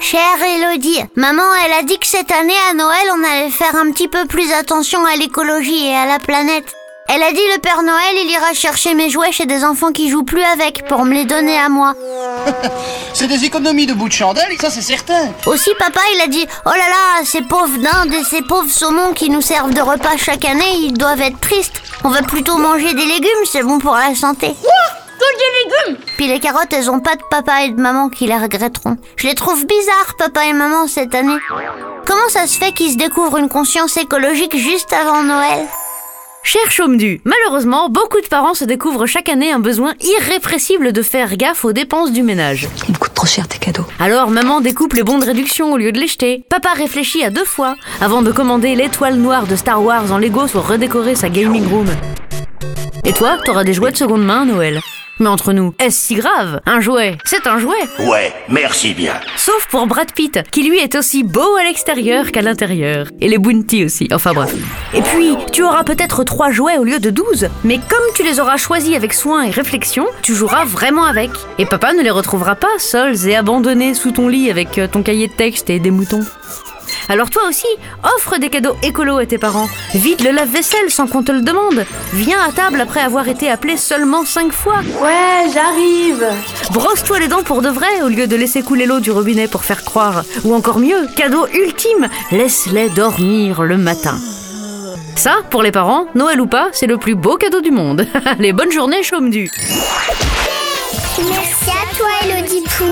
Chère Elodie, maman, elle a dit que cette année à Noël, on allait faire un petit peu plus attention à l'écologie et à la planète. Elle a dit le Père Noël, il ira chercher mes jouets chez des enfants qui jouent plus avec pour me les donner à moi. C'est des économies de bout de chandelle, ça c'est certain. Aussi, papa, il a dit Oh là là, ces pauvres dindes et ces pauvres saumons qui nous servent de repas chaque année, ils doivent être tristes. On va plutôt manger des légumes, c'est bon pour la santé. Puis les carottes, elles ont pas de papa et de maman qui les regretteront. Je les trouve bizarres, papa et maman, cette année. Comment ça se fait qu'ils se découvrent une conscience écologique juste avant Noël? Cher Chaumedu, malheureusement, beaucoup de parents se découvrent chaque année un besoin irrépressible de faire gaffe aux dépenses du ménage. Ils me coûtent trop cher tes cadeaux. Alors maman découpe les bons de réduction au lieu de les jeter. Papa réfléchit à deux fois avant de commander l'étoile noire de Star Wars en Lego pour redécorer sa gaming room. Et toi, t'auras des jouets de seconde main à Noël. Mais entre nous, est-ce si grave? Un jouet, c'est un jouet Ouais, merci bien. Sauf pour Brad Pitt, qui lui est aussi beau à l'extérieur qu'à l'intérieur. Et les Bounty aussi, enfin bref. Et puis, tu auras peut-être trois jouets au lieu de 12, mais comme tu les auras choisis avec soin et réflexion, tu joueras vraiment avec. Et papa ne les retrouvera pas seuls et abandonnés sous ton lit avec euh, ton cahier de texte et des moutons. Alors toi aussi, offre des cadeaux écolos à tes parents. Vide le lave-vaisselle sans qu'on te le demande. Viens à table après avoir été appelé seulement 5 fois. Ouais, j'arrive. Brosse-toi les dents pour de vrai au lieu de laisser couler l'eau du robinet pour faire croire. Ou encore mieux, cadeau ultime, laisse-les dormir le matin. Ça, pour les parents, Noël ou pas, c'est le plus beau cadeau du monde. Allez, bonne journée, chaume du. Merci à toi, Élodie Pou.